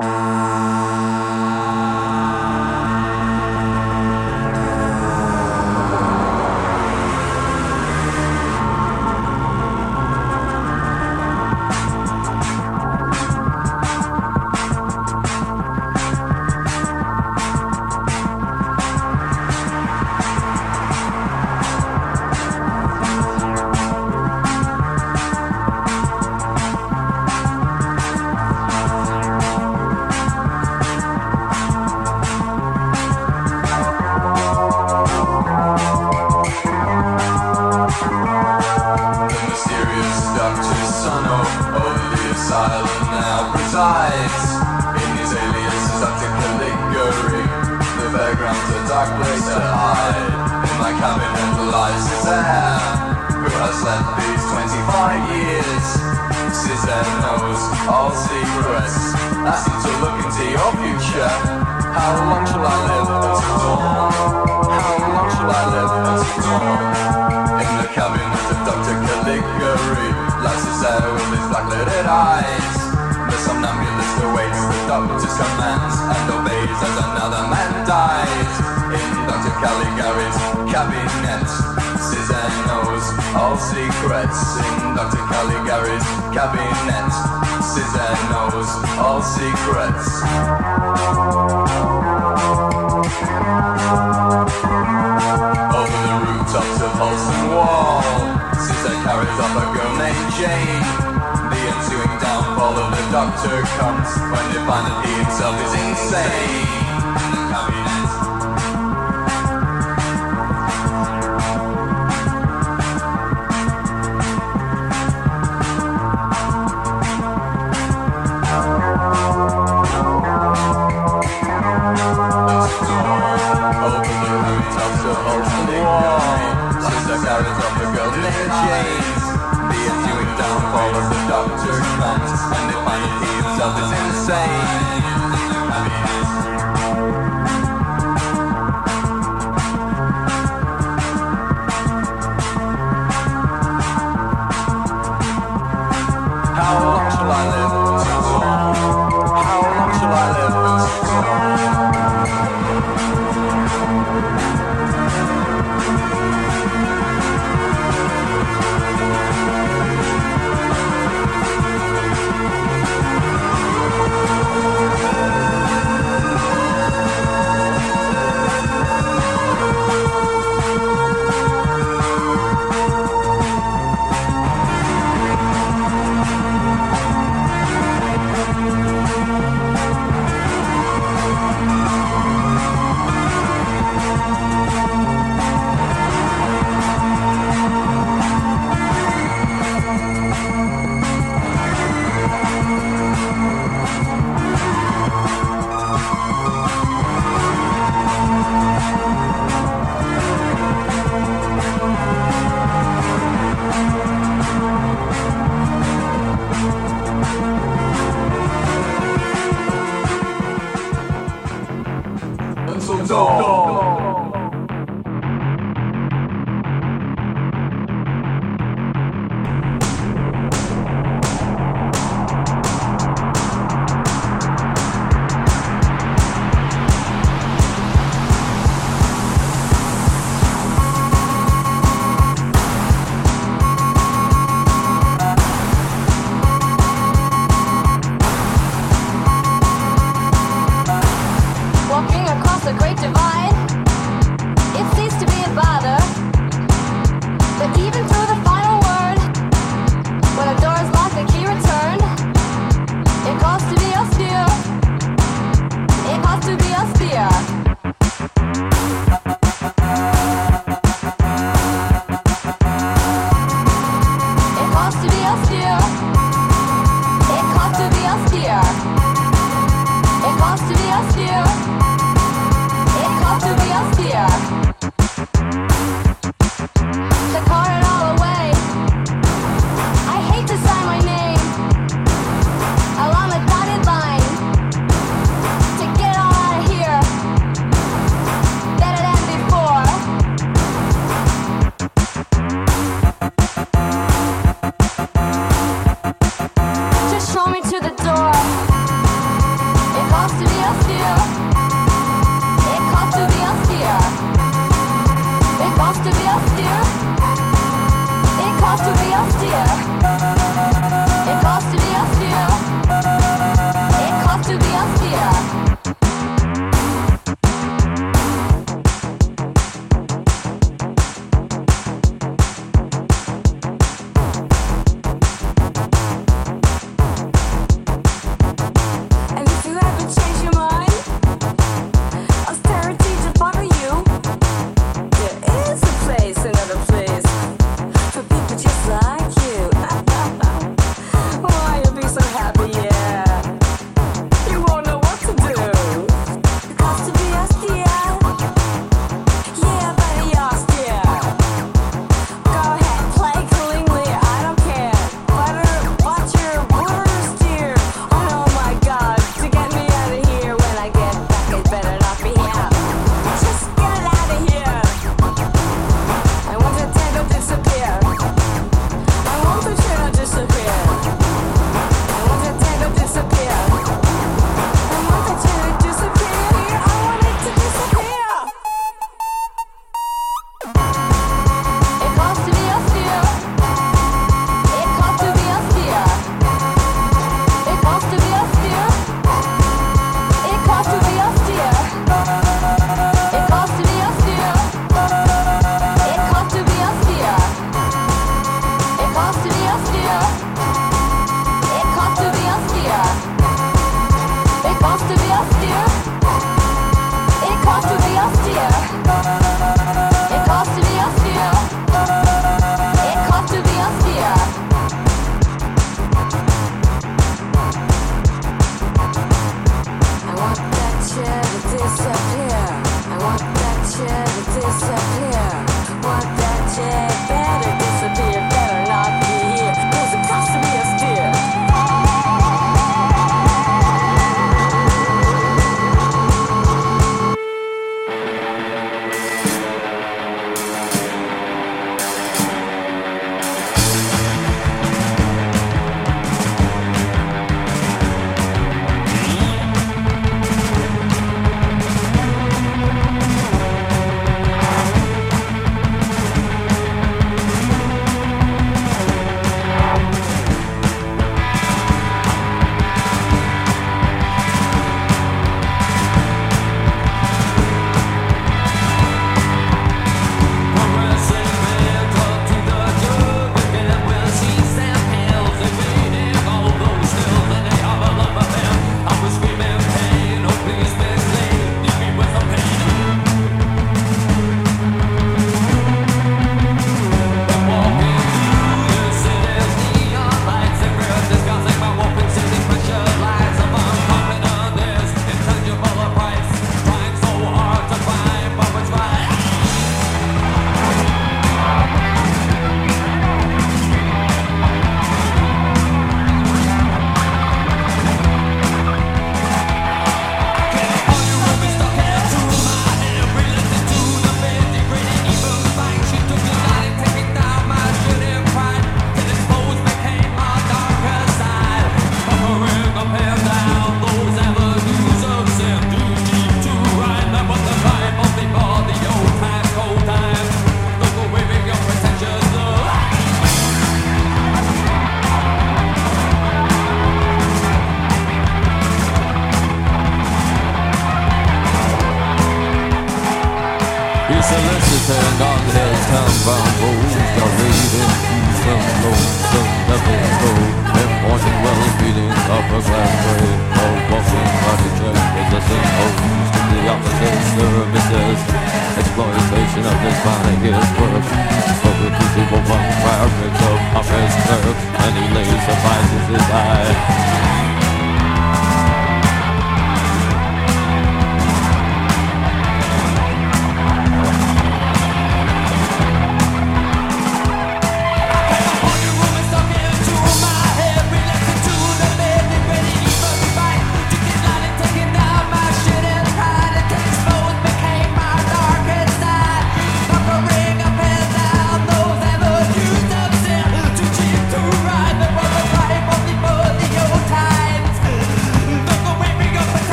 Música Colton Wall. Sister carries up a girl named Jane. The ensuing downfall of the Doctor comes when they find that he himself is insane.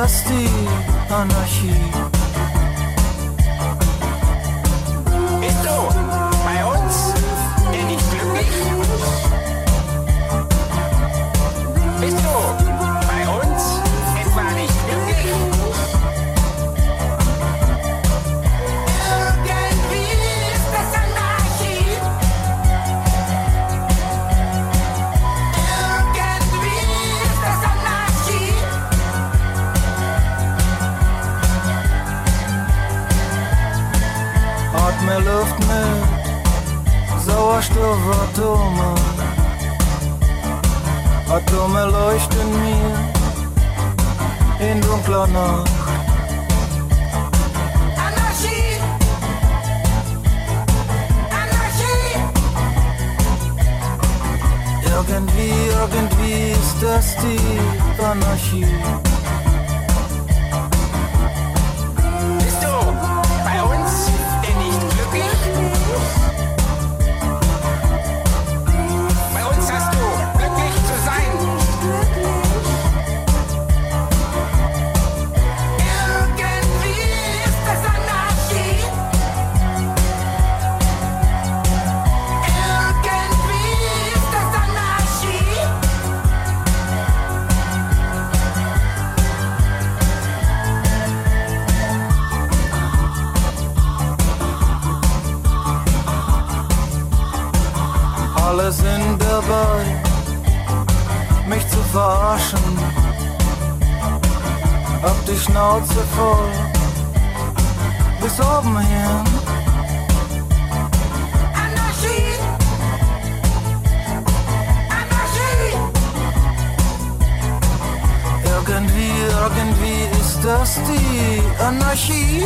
Irgendwie ist das die Sauerstoffatome. Atome leuchten mir in dunkler Nacht. Anarchie! Anarchie! Irgendwie, irgendwie ist das die Anarchie. Alle sind dabei, mich zu verarschen. Hab die Schnauze voll, bis oben hin. Anarchie! Anarchie! Irgendwie, irgendwie ist das die Anarchie.